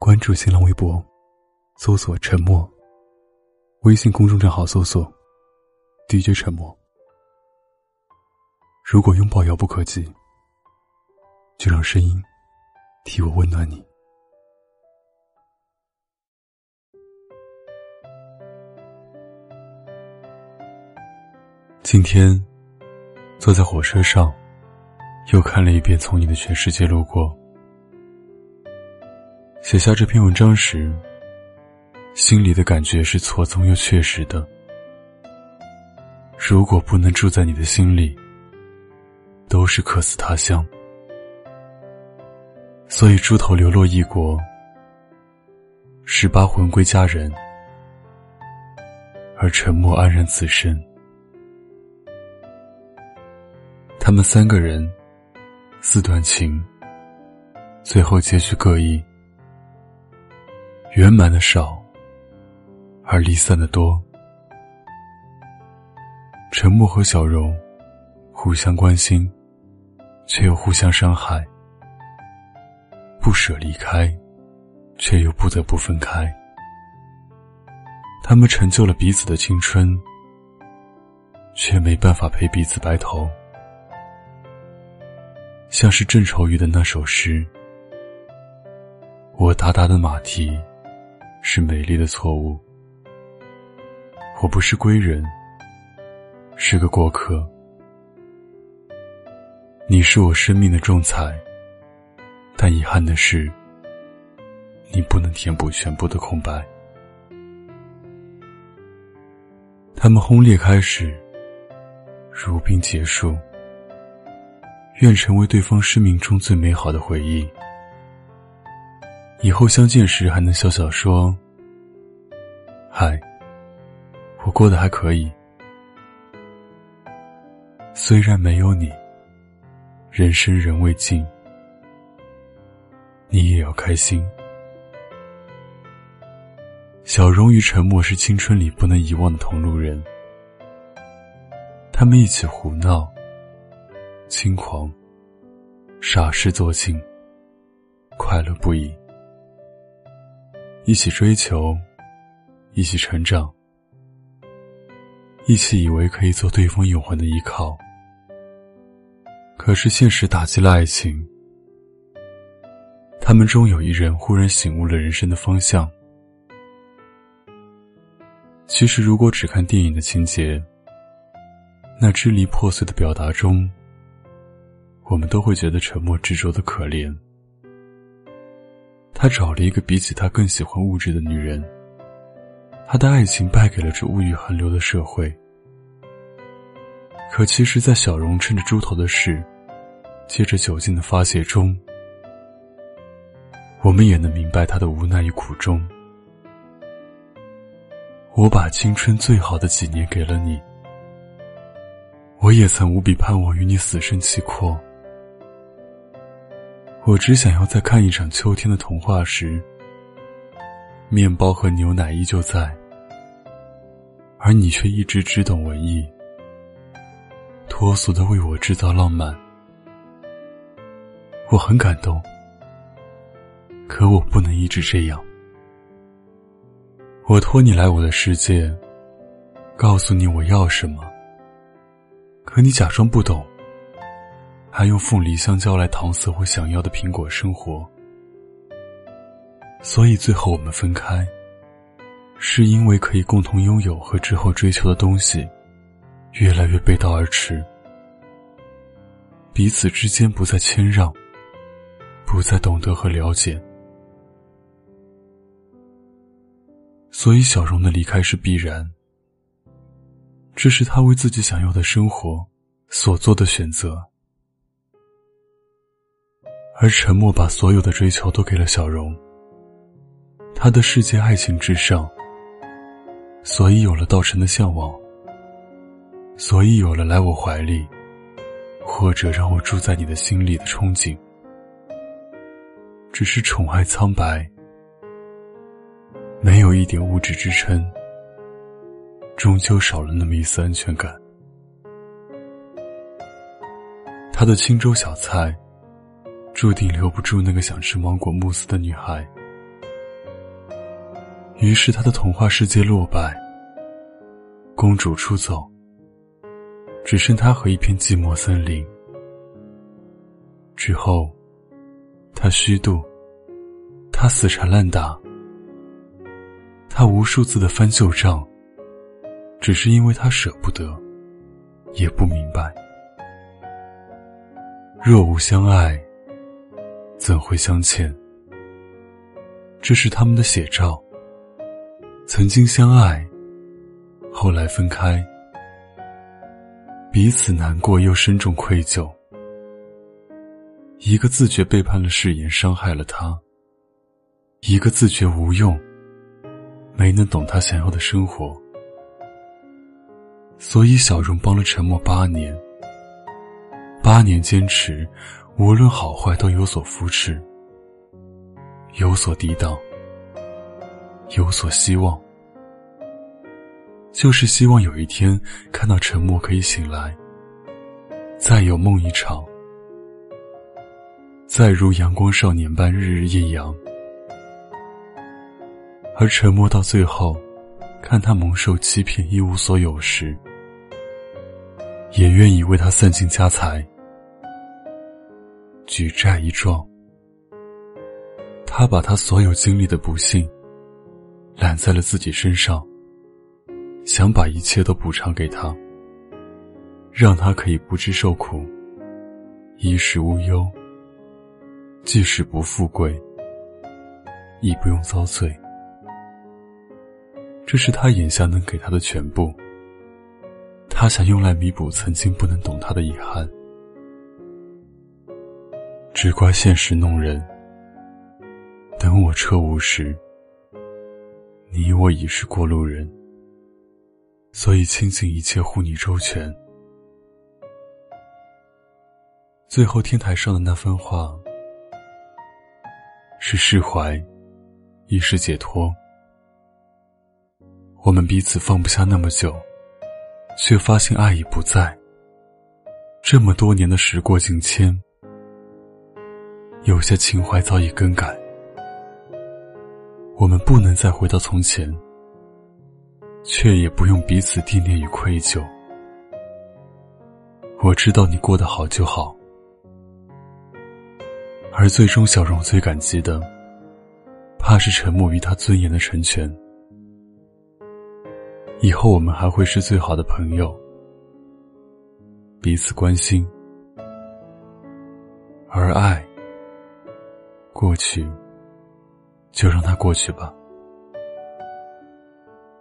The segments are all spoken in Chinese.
关注新浪微博，搜索“沉默”。微信公众账号搜索 “DJ 沉默”。如果拥抱遥不可及，就让声音替我温暖你。今天坐在火车上，又看了一遍《从你的全世界路过》。写下这篇文章时，心里的感觉是错综又确实的。如果不能住在你的心里，都是客死他乡。所以猪头流落异国，十八魂归家人，而沉默安然此身。他们三个人，四段情，最后结局各异。圆满的少，而离散的多。沉默和小荣互相关心，却又互相伤害；不舍离开，却又不得不分开。他们成就了彼此的青春，却没办法陪彼此白头。像是郑愁予的那首诗：“我达达的马蹄。”是美丽的错误。我不是归人，是个过客。你是我生命的重裁，但遗憾的是，你不能填补全部的空白。他们轰烈开始，如冰结束。愿成为对方生命中最美好的回忆。以后相见时还能笑笑说：“嗨，我过得还可以。虽然没有你，人生仍未尽，你也要开心。”小荣与沉默是青春里不能遗忘的同路人，他们一起胡闹、轻狂、傻事做尽，快乐不已。一起追求，一起成长，一起以为可以做对方永恒的依靠。可是现实打击了爱情，他们中有一人忽然醒悟了人生的方向。其实，如果只看电影的情节，那支离破碎的表达中，我们都会觉得沉默执着的可怜。他找了一个比起他更喜欢物质的女人，他的爱情败给了这物欲横流的社会。可其实，在小荣趁着猪头的事，借着酒劲的发泄中，我们也能明白他的无奈与苦衷。我把青春最好的几年给了你，我也曾无比盼望与你死生契阔。我只想要在看一场秋天的童话时，面包和牛奶依旧在，而你却一直只懂文艺，脱俗的为我制造浪漫。我很感动，可我不能一直这样。我托你来我的世界，告诉你我要什么，可你假装不懂。还用凤梨香蕉来搪塞我想要的苹果生活，所以最后我们分开，是因为可以共同拥有和之后追求的东西，越来越背道而驰，彼此之间不再谦让，不再懂得和了解，所以小荣的离开是必然，这是他为自己想要的生活所做的选择。而沉默把所有的追求都给了小荣，他的世界爱情至上，所以有了道成的向往，所以有了来我怀里，或者让我住在你的心里的憧憬。只是宠爱苍白，没有一点物质支撑，终究少了那么一丝安全感。他的青州小菜。注定留不住那个想吃芒果慕斯的女孩。于是他的童话世界落败，公主出走，只剩他和一片寂寞森林。之后，他虚度，他死缠烂打，他无数次的翻旧账，只是因为他舍不得，也不明白。若无相爱，怎会相欠？这是他们的写照。曾经相爱，后来分开，彼此难过又深重愧疚。一个自觉背叛了誓言，伤害了他；一个自觉无用，没能懂他想要的生活。所以，小荣帮了沉默八年。八年坚持，无论好坏都有所扶持，有所抵挡，有所希望，就是希望有一天看到沉默可以醒来，再有梦一场，再如阳光少年般日日艳阳。而沉默到最后，看他蒙受欺骗一无所有时，也愿意为他散尽家财。举债一状，他把他所有经历的不幸揽在了自己身上，想把一切都补偿给他，让他可以不知受苦，衣食无忧，即使不富贵，亦不用遭罪。这是他眼下能给他的全部，他想用来弥补曾经不能懂他的遗憾。只怪现实弄人。等我彻悟时，你我已是过路人。所以倾尽一切护你周全。最后天台上的那番话，是释怀，亦是解脱。我们彼此放不下那么久，却发现爱已不在。这么多年的时过境迁。有些情怀早已更改，我们不能再回到从前，却也不用彼此惦念与愧疚。我知道你过得好就好，而最终小荣最感激的，怕是沉默于他尊严的成全。以后我们还会是最好的朋友，彼此关心，而爱。过去，就让它过去吧。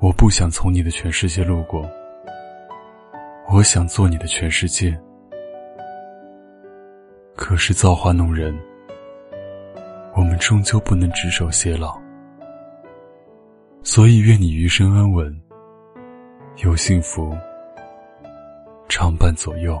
我不想从你的全世界路过，我想做你的全世界。可是造化弄人，我们终究不能执手偕老。所以愿你余生安稳，有幸福常伴左右。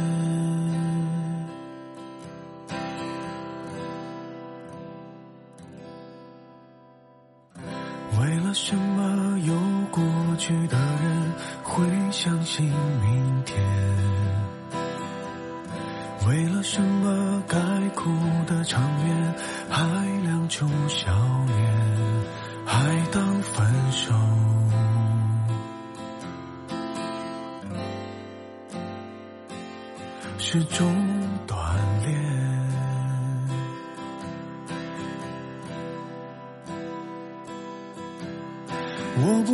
的人会相信明天？为了什么该哭的场面还亮出笑脸，还当分手？是种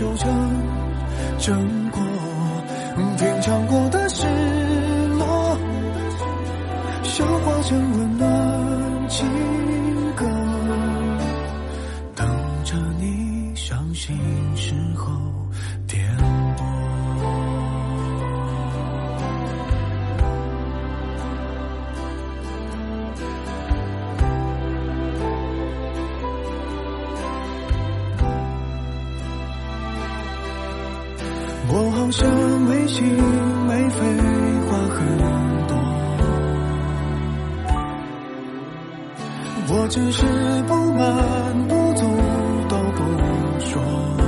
苦难修成正果。品尝过我好像没心没肺，话很多。我只是不满不足都不说。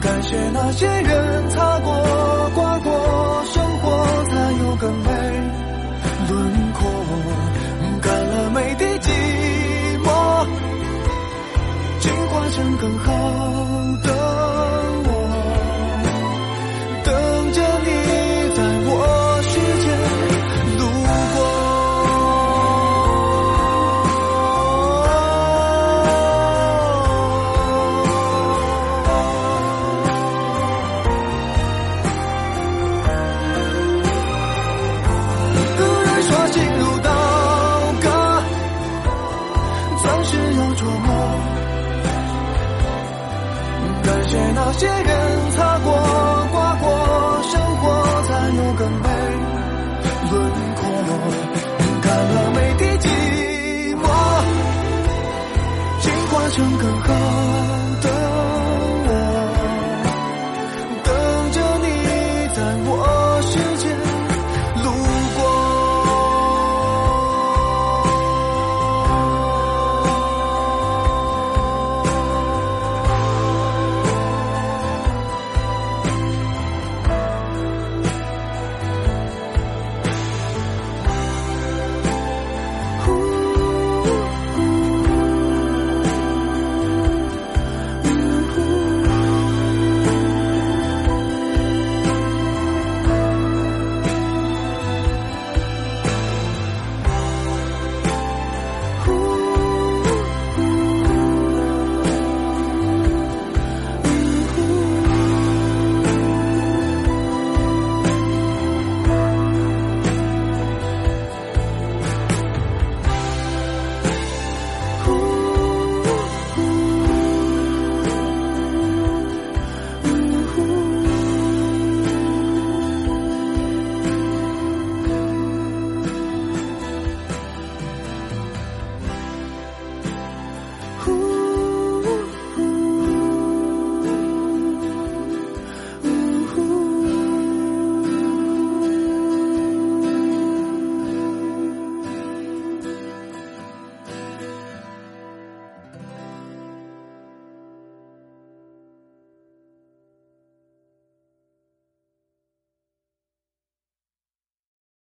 感谢那些人擦过、光能够